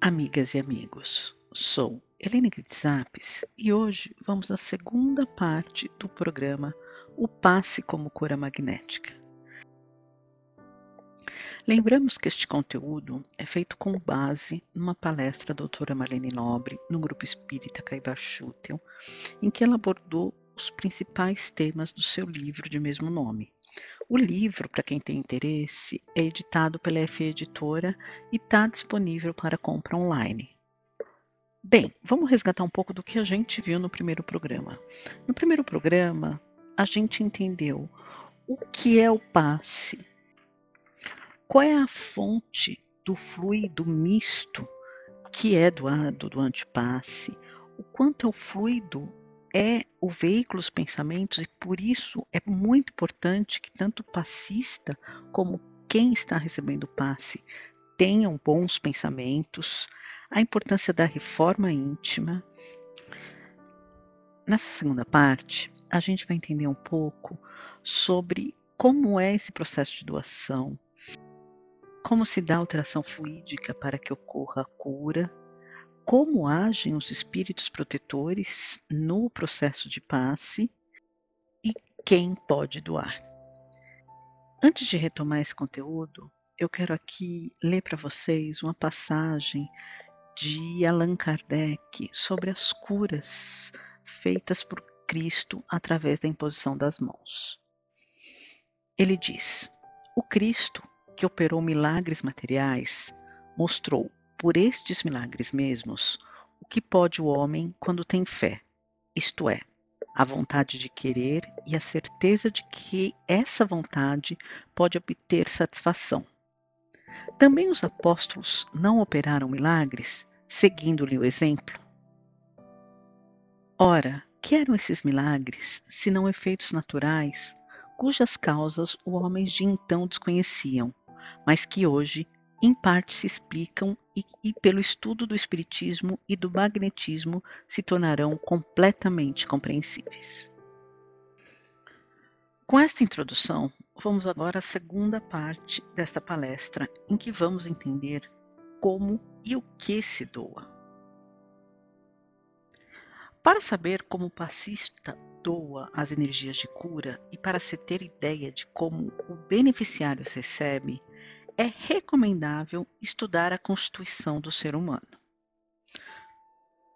amigas e amigos. Sou Helene Gritzapes e hoje vamos à segunda parte do programa O Passe como Cura Magnética. Lembramos que este conteúdo é feito com base numa palestra da doutora Marlene Nobre no Grupo Espírita Caibachutel, em que ela abordou os principais temas do seu livro de mesmo nome, o livro, para quem tem interesse, é editado pela F Editora e está disponível para compra online. Bem, vamos resgatar um pouco do que a gente viu no primeiro programa. No primeiro programa, a gente entendeu o que é o passe, qual é a fonte do fluido misto que é doado do antipasse, o quanto é o fluido é o veículo dos pensamentos e por isso é muito importante que tanto o passista como quem está recebendo o passe tenham bons pensamentos, a importância da reforma íntima. Nessa segunda parte, a gente vai entender um pouco sobre como é esse processo de doação, como se dá a alteração fluídica para que ocorra a cura como agem os espíritos protetores no processo de passe e quem pode doar. Antes de retomar esse conteúdo, eu quero aqui ler para vocês uma passagem de Allan Kardec sobre as curas feitas por Cristo através da imposição das mãos. Ele diz: O Cristo, que operou milagres materiais, mostrou por estes milagres mesmos, o que pode o homem quando tem fé, isto é, a vontade de querer e a certeza de que essa vontade pode obter satisfação. Também os apóstolos não operaram milagres, seguindo-lhe o exemplo? Ora, que eram esses milagres, se não efeitos naturais, cujas causas os homens de então desconheciam, mas que hoje em parte se explicam e, e, pelo estudo do Espiritismo e do magnetismo se tornarão completamente compreensíveis. Com esta introdução, vamos agora à segunda parte desta palestra, em que vamos entender como e o que se doa. Para saber como o passista doa as energias de cura e para se ter ideia de como o beneficiário as recebe, é recomendável estudar a constituição do ser humano.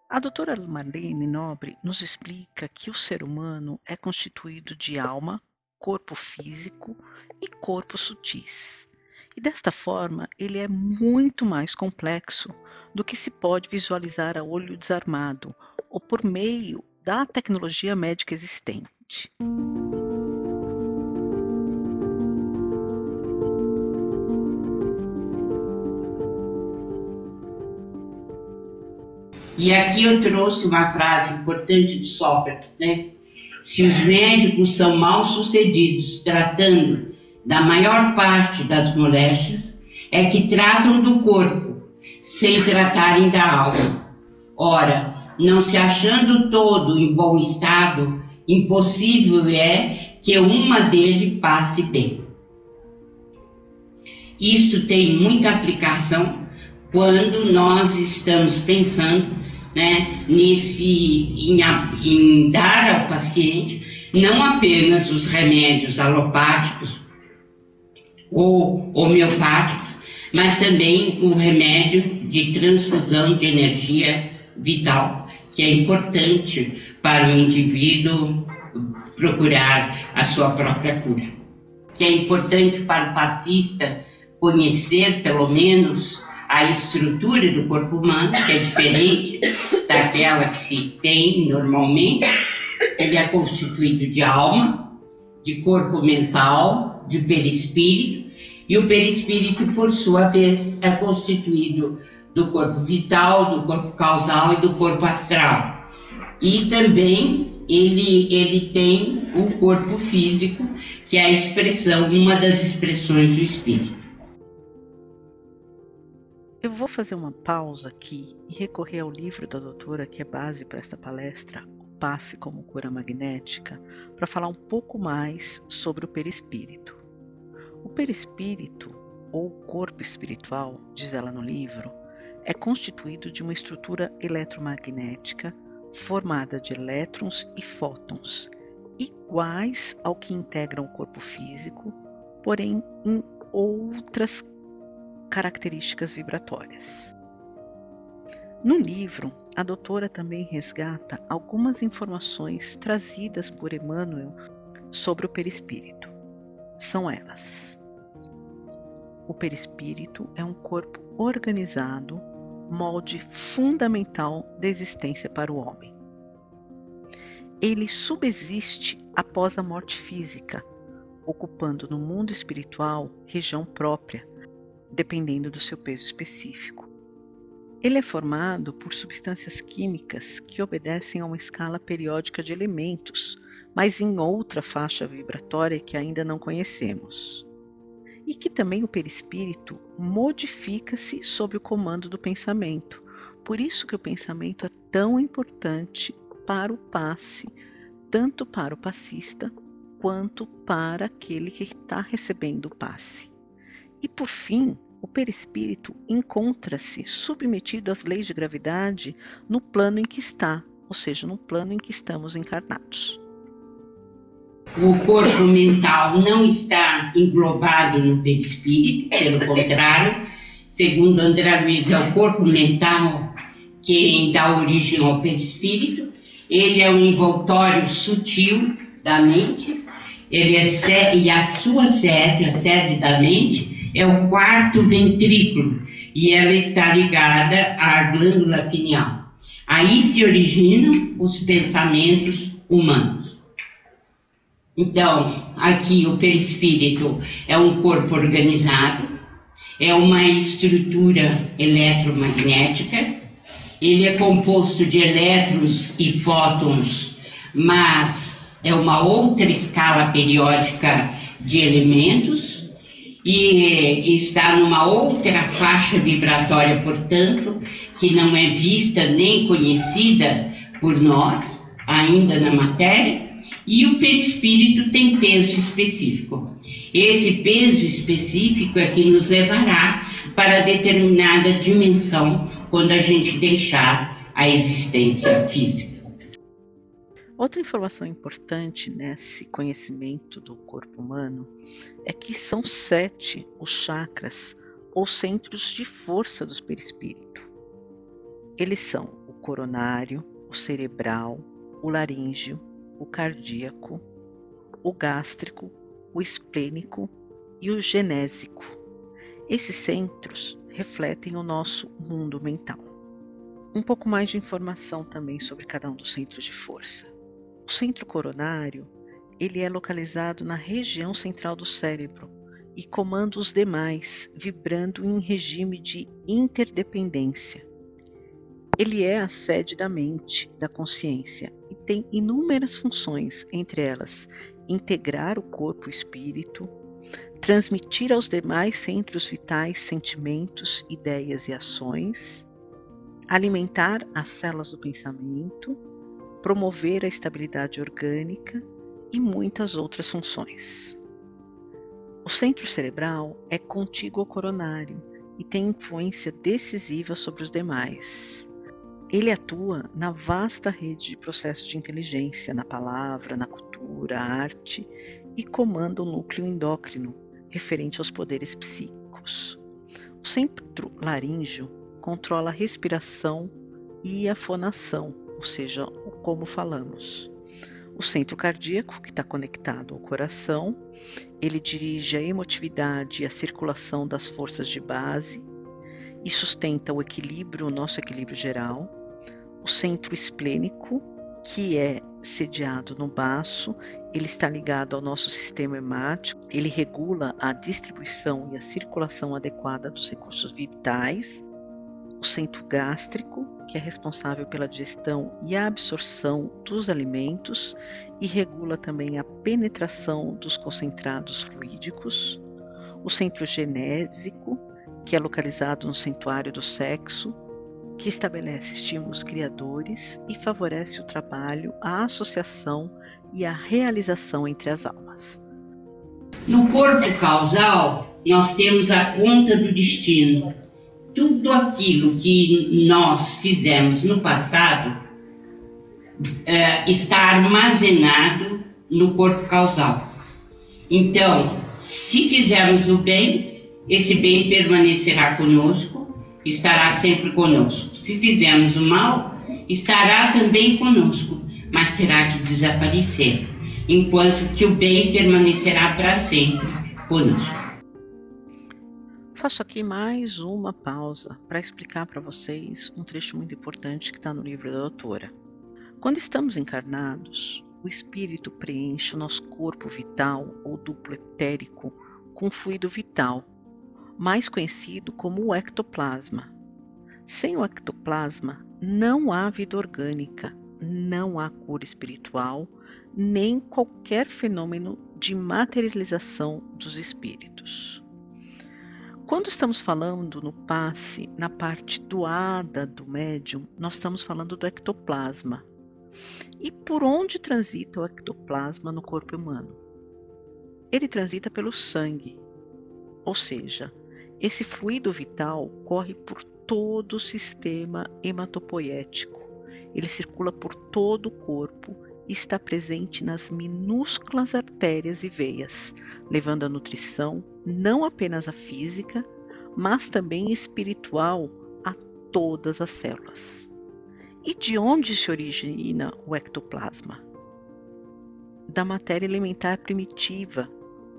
A doutora Marlene Nobre nos explica que o ser humano é constituído de alma, corpo físico e corpo sutis. E desta forma, ele é muito mais complexo do que se pode visualizar a olho desarmado ou por meio da tecnologia médica existente. E aqui eu trouxe uma frase importante de Sócrates, né? Se os médicos são mal sucedidos tratando da maior parte das moléstias, é que tratam do corpo, sem tratarem da alma. Ora, não se achando todo em bom estado, impossível é que uma dele passe bem. Isto tem muita aplicação quando nós estamos pensando né, nesse, em, em dar ao paciente não apenas os remédios alopáticos ou homeopáticos, mas também o remédio de transfusão de energia vital, que é importante para o indivíduo procurar a sua própria cura. Que é importante para o passista conhecer, pelo menos, a estrutura do corpo humano, que é diferente daquela que se tem normalmente. Ele é constituído de alma, de corpo mental, de perispírito, e o perispírito, por sua vez, é constituído do corpo vital, do corpo causal e do corpo astral. E também ele, ele tem o corpo físico, que é a expressão, uma das expressões do espírito. Eu vou fazer uma pausa aqui e recorrer ao livro da doutora, que é base para esta palestra, O Passe como Cura Magnética, para falar um pouco mais sobre o perispírito. O perispírito, ou corpo espiritual, diz ela no livro, é constituído de uma estrutura eletromagnética formada de elétrons e fótons, iguais ao que integram o corpo físico, porém em outras características vibratórias. No livro, a doutora também resgata algumas informações trazidas por Emmanuel sobre o perispírito. São elas: o perispírito é um corpo organizado, molde fundamental da existência para o homem. Ele subsiste após a morte física, ocupando no mundo espiritual região própria, dependendo do seu peso específico. Ele é formado por substâncias químicas que obedecem a uma escala periódica de elementos, mas em outra faixa vibratória que ainda não conhecemos. E que também o perispírito modifica-se sob o comando do pensamento. Por isso que o pensamento é tão importante para o passe, tanto para o passista quanto para aquele que está recebendo o passe. E por fim, o perispírito encontra-se submetido às leis de gravidade no plano em que está, ou seja, no plano em que estamos encarnados. O corpo mental não está englobado no perispírito, pelo contrário, segundo André Luiz, é o corpo mental que dá origem ao perispírito. Ele é um envoltório sutil da mente, ele é e a sua sede, a sede da mente, é o quarto ventrículo e ela está ligada à glândula pineal. Aí se originam os pensamentos humanos. Então, aqui o perispírito é um corpo organizado, é uma estrutura eletromagnética, ele é composto de elétrons e fótons, mas é uma outra escala periódica de elementos e está numa outra faixa vibratória, portanto, que não é vista nem conhecida por nós, ainda na matéria, e o perispírito tem peso específico. Esse peso específico é que nos levará para determinada dimensão quando a gente deixar a existência física. Outra informação importante nesse conhecimento do corpo humano é que são sete os chakras ou centros de força do perispírito. Eles são o coronário, o cerebral, o laríngeo, o cardíaco, o gástrico, o esplênico e o genésico. Esses centros refletem o nosso mundo mental. Um pouco mais de informação também sobre cada um dos centros de força. O centro coronário, ele é localizado na região central do cérebro e comanda os demais, vibrando em regime de interdependência. Ele é a sede da mente, da consciência, e tem inúmeras funções, entre elas integrar o corpo e espírito, transmitir aos demais centros vitais sentimentos, ideias e ações, alimentar as células do pensamento, promover a estabilidade orgânica e muitas outras funções. O centro cerebral é contíguo ao coronário e tem influência decisiva sobre os demais. Ele atua na vasta rede de processos de inteligência, na palavra, na cultura, arte e comanda o núcleo endócrino, referente aos poderes psíquicos. O centro laríngeo controla a respiração e a fonação, ou seja, como falamos. O centro cardíaco, que está conectado ao coração, ele dirige a emotividade e a circulação das forças de base e sustenta o equilíbrio, o nosso equilíbrio geral. O centro esplênico, que é sediado no baço, ele está ligado ao nosso sistema hemático, ele regula a distribuição e a circulação adequada dos recursos vitais o centro gástrico, que é responsável pela digestão e absorção dos alimentos e regula também a penetração dos concentrados fluídicos, o centro genésico, que é localizado no santuário do sexo, que estabelece estímulos criadores e favorece o trabalho, a associação e a realização entre as almas. No corpo causal, nós temos a conta do destino. Tudo aquilo que nós fizemos no passado é, está armazenado no corpo causal. Então, se fizermos o bem, esse bem permanecerá conosco, estará sempre conosco. Se fizermos o mal, estará também conosco, mas terá que desaparecer, enquanto que o bem permanecerá para sempre conosco. Faço aqui mais uma pausa para explicar para vocês um trecho muito importante que está no livro da doutora. Quando estamos encarnados, o espírito preenche o nosso corpo vital ou duplo etérico com fluido vital, mais conhecido como o ectoplasma. Sem o ectoplasma, não há vida orgânica, não há cura espiritual, nem qualquer fenômeno de materialização dos espíritos. Quando estamos falando no passe, na parte doada do médium, nós estamos falando do ectoplasma, e por onde transita o ectoplasma no corpo humano? Ele transita pelo sangue, ou seja, esse fluido vital corre por todo o sistema hematopoético. Ele circula por todo o corpo está presente nas minúsculas artérias e veias, levando a nutrição não apenas a física, mas também espiritual a todas as células. E de onde se origina o ectoplasma? Da matéria elementar primitiva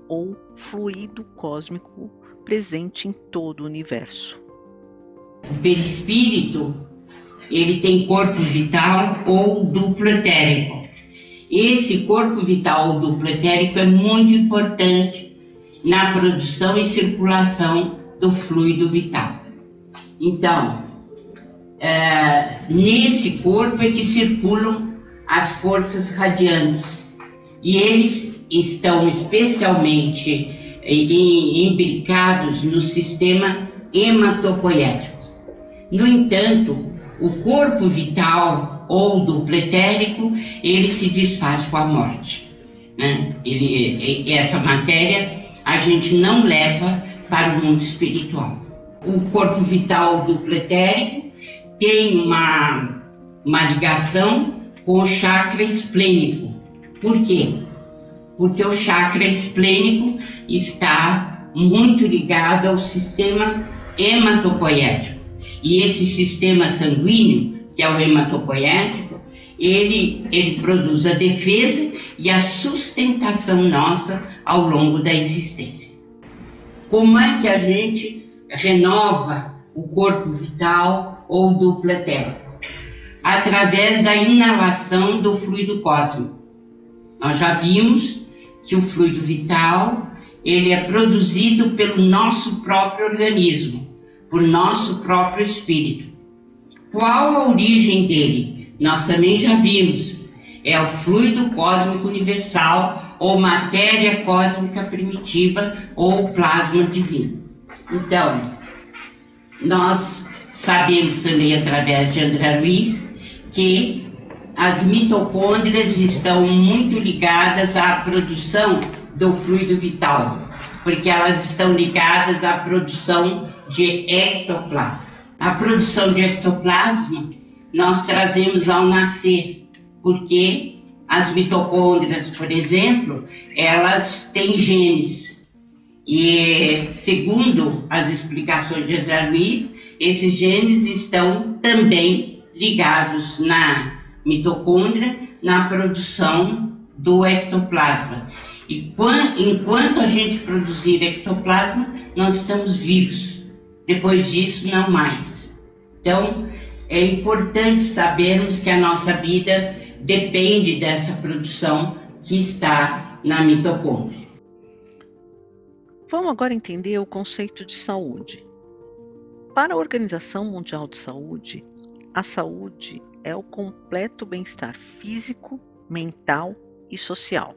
ou fluido cósmico presente em todo o universo. O perispírito, ele tem corpo vital ou duplo etérico. Esse corpo vital ou duplo etérico é muito importante na produção e circulação do fluido vital. Então, é, nesse corpo é que circulam as forças radiantes. E eles estão especialmente imbricados no sistema hematopoético. No entanto, o corpo vital ou do pretérico, ele se desfaz com a morte. Né? Ele, essa matéria a gente não leva para o mundo espiritual. O corpo vital do pretérico tem uma, uma ligação com o chakra esplênico. Por quê? Porque o chakra esplênico está muito ligado ao sistema hematopoético. E esse sistema sanguíneo, que é o hematopoético, ele, ele produz a defesa e a sustentação nossa ao longo da existência. Como é que a gente renova o corpo vital ou duplo etérico, através da inalação do fluido cósmico. Nós já vimos que o fluido vital ele é produzido pelo nosso próprio organismo, por nosso próprio espírito. Qual a origem dele? Nós também já vimos. É o fluido cósmico universal ou matéria cósmica primitiva ou plasma divino. Então, nós Sabemos também através de André Luiz que as mitocôndrias estão muito ligadas à produção do fluido vital, porque elas estão ligadas à produção de ectoplasma. A produção de ectoplasma nós trazemos ao nascer, porque as mitocôndrias, por exemplo, elas têm genes. E segundo as explicações de André Luiz, esses genes estão também ligados na mitocôndria, na produção do ectoplasma. E enquanto a gente produzir ectoplasma, nós estamos vivos. Depois disso, não mais. Então, é importante sabermos que a nossa vida depende dessa produção que está na mitocôndria. Vamos agora entender o conceito de saúde. Para a Organização Mundial de Saúde, a saúde é o completo bem-estar físico, mental e social.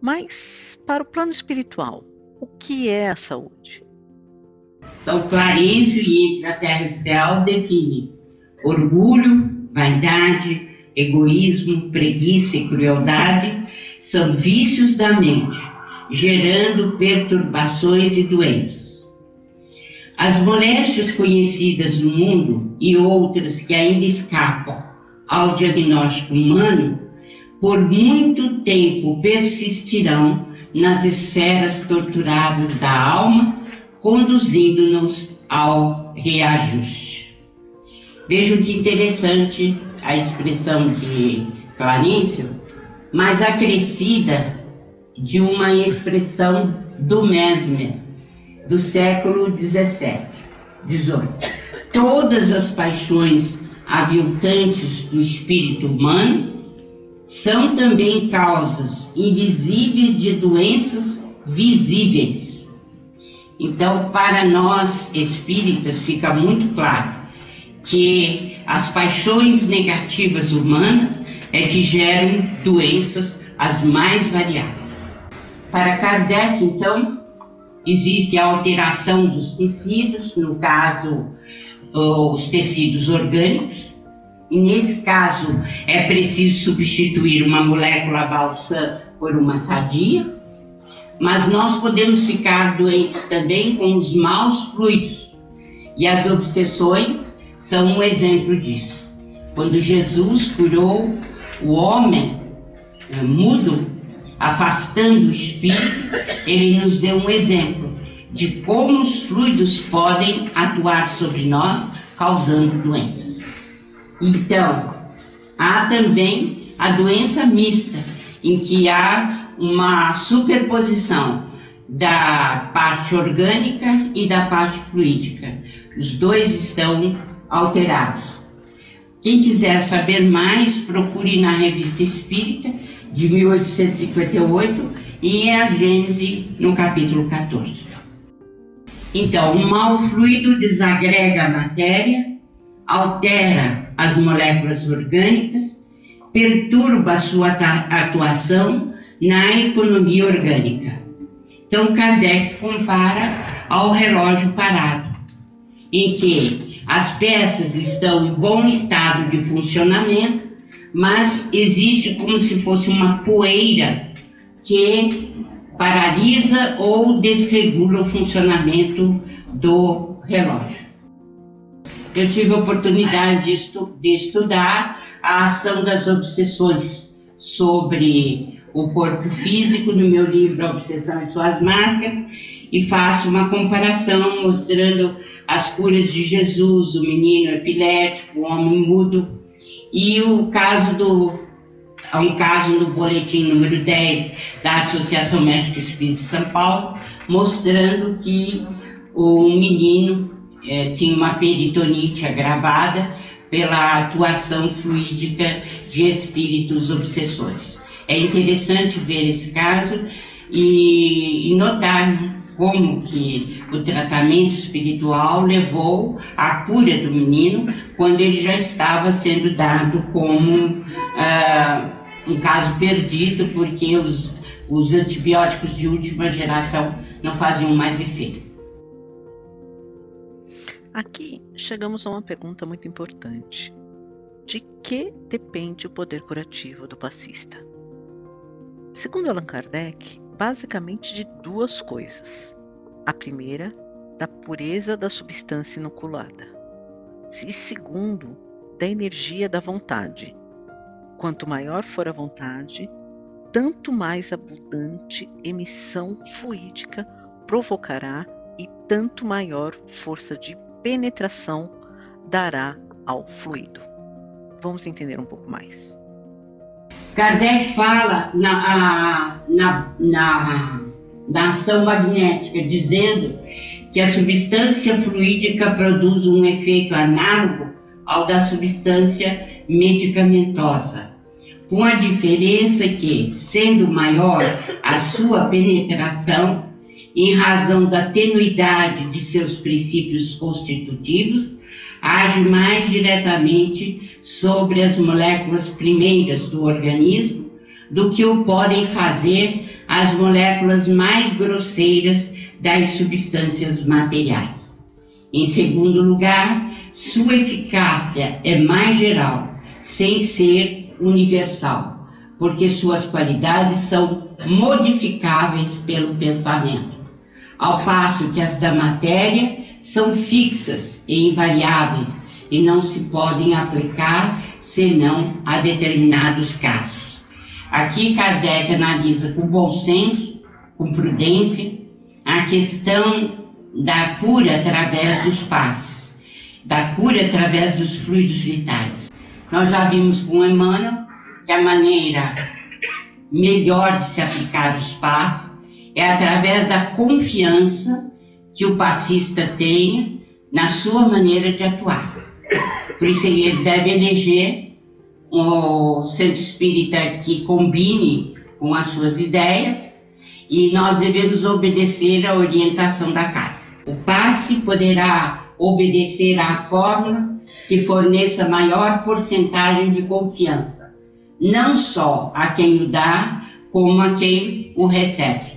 Mas, para o plano espiritual, o que é a saúde? Então, Clarencio e Entre a Terra e o Céu define orgulho, vaidade, egoísmo, preguiça e crueldade são vícios da mente, gerando perturbações e doenças. As moléstias conhecidas no mundo e outras que ainda escapam ao diagnóstico humano, por muito tempo persistirão nas esferas torturadas da alma, conduzindo-nos ao reajuste. Vejam que interessante a expressão de Clarício, mas acrescida de uma expressão do Mesmer, do século 17, 18. Todas as paixões aviltantes do espírito humano são também causas invisíveis de doenças visíveis. Então, para nós espíritas, fica muito claro que as paixões negativas humanas é que geram doenças as mais variadas. Para Kardec, então, existe a alteração dos tecidos, no caso, os tecidos orgânicos, e nesse caso é preciso substituir uma molécula balsã por uma sadia, mas nós podemos ficar doentes também com os maus fluidos, e as obsessões são um exemplo disso. Quando Jesus curou o homem é, mudo, afastando o espírito, ele nos deu um exemplo de como os fluidos podem atuar sobre nós, causando doenças. Então, há também a doença mista, em que há uma superposição da parte orgânica e da parte fluídica. Os dois estão alterados. Quem quiser saber mais, procure na Revista Espírita, de 1858, e a Gênese, no capítulo 14. Então, o mal fluido desagrega a matéria, altera as moléculas orgânicas, perturba a sua atuação na economia orgânica. Então, Kardec compara ao relógio parado, em que as peças estão em bom estado de funcionamento, mas existe como se fosse uma poeira que paralisa ou desregula o funcionamento do relógio. Eu tive a oportunidade de, estu de estudar a ação das obsessões sobre o corpo físico no meu livro A Obsessão e Suas Máscaras e faço uma comparação mostrando as curas de Jesus, o menino epilético, o homem mudo e o caso do há um caso no boletim número 10 da Associação Médica Espírita de São Paulo, mostrando que o menino é, tinha uma peritonite agravada pela atuação fluídica de espíritos obsessores. É interessante ver esse caso e, e notar né, como que o tratamento espiritual levou à cura do menino quando ele já estava sendo dado como ah, um caso perdido porque os, os antibióticos de última geração não faziam mais efeito. Aqui chegamos a uma pergunta muito importante. De que depende o poder curativo do passista? Segundo Allan Kardec, basicamente de duas coisas. A primeira, da pureza da substância inoculada. E segundo, da energia da vontade. Quanto maior for a vontade, tanto mais abundante emissão fluídica provocará e tanto maior força de penetração dará ao fluido. Vamos entender um pouco mais. Kardec fala na, na, na, na ação magnética, dizendo que a substância fluídica produz um efeito análogo ao da substância medicamentosa, com a diferença que, sendo maior a sua penetração em razão da tenuidade de seus princípios constitutivos, age mais diretamente sobre as moléculas primeiras do organismo do que o podem fazer as moléculas mais grosseiras das substâncias materiais. Em segundo lugar, sua eficácia é mais geral, sem ser universal, porque suas qualidades são modificáveis pelo pensamento ao passo que as da matéria são fixas e invariáveis e não se podem aplicar senão a determinados casos. Aqui Kardec analisa com bom senso, com prudência, a questão da cura através dos passos, da cura através dos fluidos vitais. Nós já vimos com Emmanuel que a maneira melhor de se aplicar os passos é através da confiança que o passista tenha na sua maneira de atuar. Por isso ele deve eleger o centro espírita que combine com as suas ideias e nós devemos obedecer à orientação da casa. O passe poderá obedecer à fórmula que forneça maior porcentagem de confiança, não só a quem o dá, como a quem o recebe.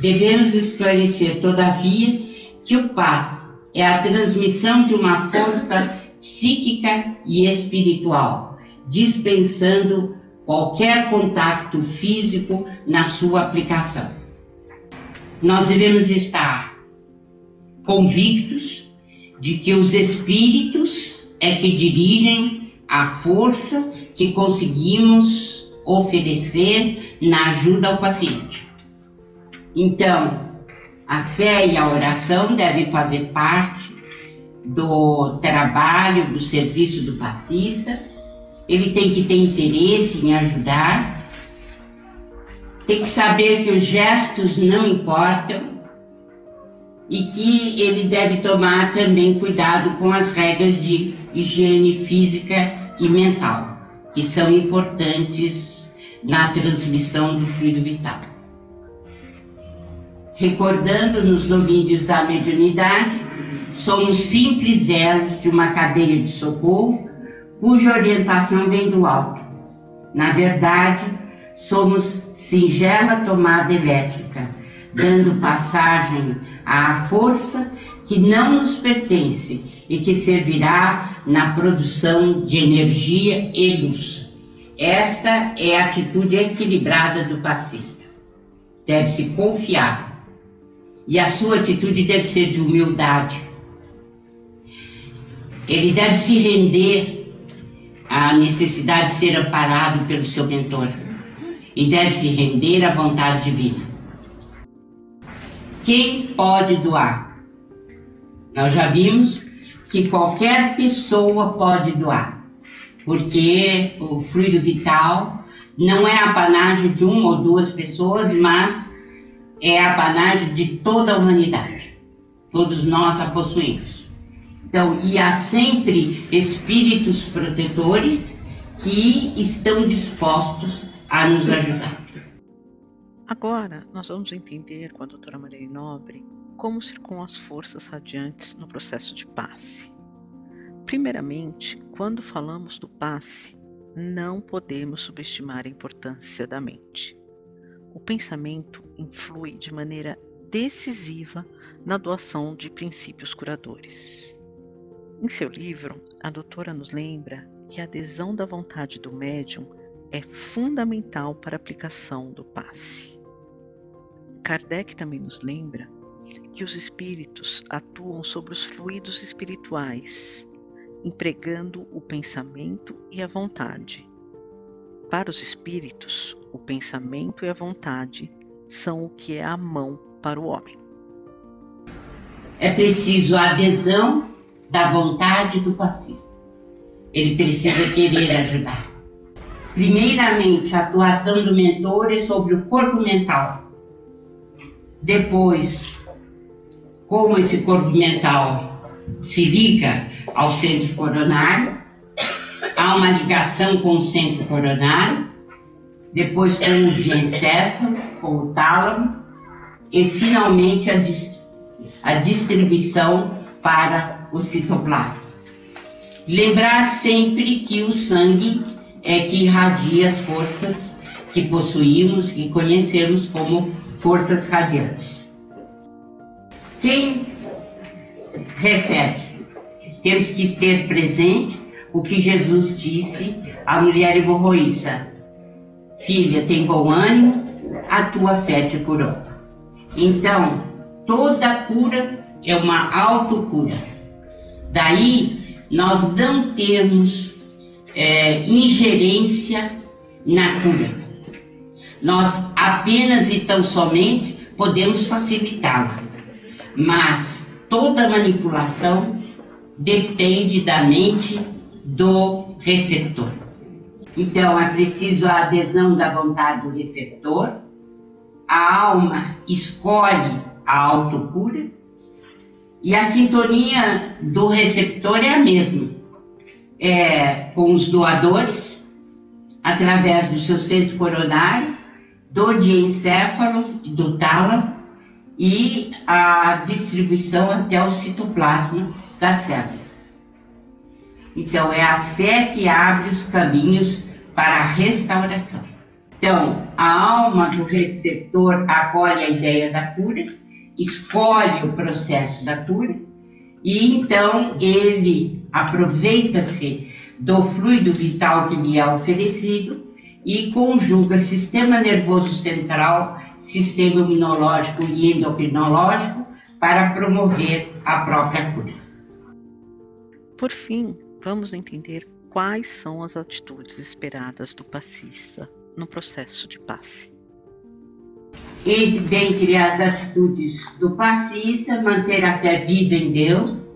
Devemos esclarecer, todavia, que o passe é a transmissão de uma força psíquica e espiritual, dispensando qualquer contato físico na sua aplicação. Nós devemos estar convictos de que os espíritos é que dirigem a força que conseguimos oferecer na ajuda ao paciente. Então, a fé e a oração devem fazer parte do trabalho, do serviço do passista. Ele tem que ter interesse em ajudar, tem que saber que os gestos não importam e que ele deve tomar também cuidado com as regras de higiene física e mental, que são importantes na transmissão do fluido vital recordando nos domínios da mediunidade, somos simples elos de uma cadeia de socorro cuja orientação vem do alto. Na verdade, somos singela tomada elétrica, dando passagem à força que não nos pertence e que servirá na produção de energia e luz. Esta é a atitude equilibrada do passista. Deve-se confiar e a sua atitude deve ser de humildade. Ele deve se render à necessidade de ser amparado pelo seu mentor e deve se render à vontade divina. Quem pode doar? Nós já vimos que qualquer pessoa pode doar, porque o fluido vital não é apanagem de uma ou duas pessoas, mas é a panagem de toda a humanidade. Todos nós a possuímos. Então, e há sempre espíritos protetores que estão dispostos a nos ajudar. Agora, nós vamos entender com a doutora Maria Nobre como circulam as forças radiantes no processo de passe. Primeiramente, quando falamos do passe, não podemos subestimar a importância da mente. O pensamento influi de maneira decisiva na doação de princípios curadores. Em seu livro, a doutora nos lembra que a adesão da vontade do médium é fundamental para a aplicação do passe. Kardec também nos lembra que os espíritos atuam sobre os fluidos espirituais, empregando o pensamento e a vontade, para os espíritos, o pensamento e a vontade são o que é a mão para o homem. É preciso a adesão da vontade do passista. Ele precisa querer ajudar. Primeiramente, a atuação do mentor é sobre o corpo mental. Depois, como esse corpo mental se liga ao centro coronário, há uma ligação com o centro coronário, depois com o diencéfalo, com o tálamo, e finalmente a, dis a distribuição para o citoplasma. Lembrar sempre que o sangue é que irradia as forças que possuímos e conhecemos como forças radiantes. Quem recebe? Temos que ter presente o que Jesus disse à mulher hemorroíça: Filha, tem bom ânimo, a tua fé te curou. Então, toda cura é uma autocura. Daí, nós não temos é, ingerência na cura. Nós apenas e tão somente podemos facilitá-la. Mas toda manipulação depende da mente do receptor. Então, é preciso a adesão da vontade do receptor, a alma escolhe a autocura e a sintonia do receptor é a mesma. É com os doadores, através do seu centro coronário, do diencéfalo, do tálamo e a distribuição até o citoplasma da célula. Então, é a fé que abre os caminhos para a restauração. Então, a alma do receptor acolhe a ideia da cura, escolhe o processo da cura, e então ele aproveita-se do fluido vital que lhe é oferecido e conjuga sistema nervoso central, sistema imunológico e endocrinológico para promover a própria cura. Por fim, vamos entender quais são as atitudes esperadas do passista no processo de passe. E dentre as atitudes do passista, manter a fé viva em Deus,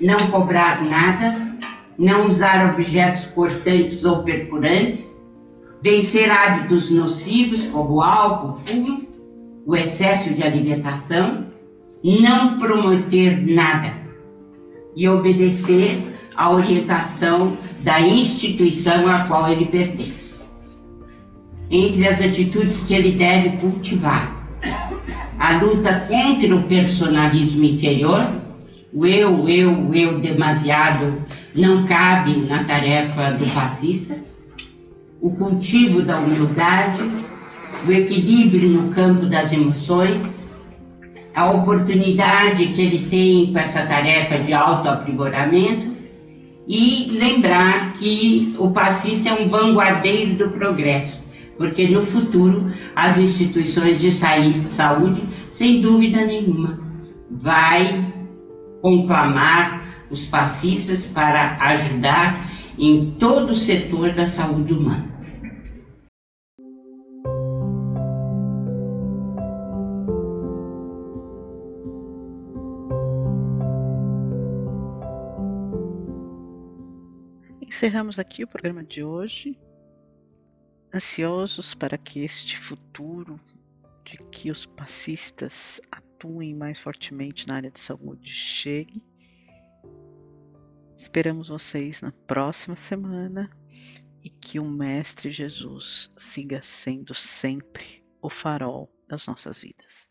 não cobrar nada, não usar objetos cortantes ou perfurantes, vencer hábitos nocivos como álcool, fumo, o excesso de alimentação, não prometer nada e obedecer à orientação da instituição a qual ele pertence. Entre as atitudes que ele deve cultivar, a luta contra o personalismo inferior, o eu, eu, eu demasiado não cabe na tarefa do fascista, o cultivo da humildade, o equilíbrio no campo das emoções, a oportunidade que ele tem com essa tarefa de autoaprimoramento e lembrar que o passista é um vanguardeiro do progresso, porque no futuro as instituições de saúde, sem dúvida nenhuma, vai conclamar os passistas para ajudar em todo o setor da saúde humana. Encerramos aqui o programa de hoje, ansiosos para que este futuro de que os passistas atuem mais fortemente na área de saúde chegue. Esperamos vocês na próxima semana e que o Mestre Jesus siga sendo sempre o farol das nossas vidas.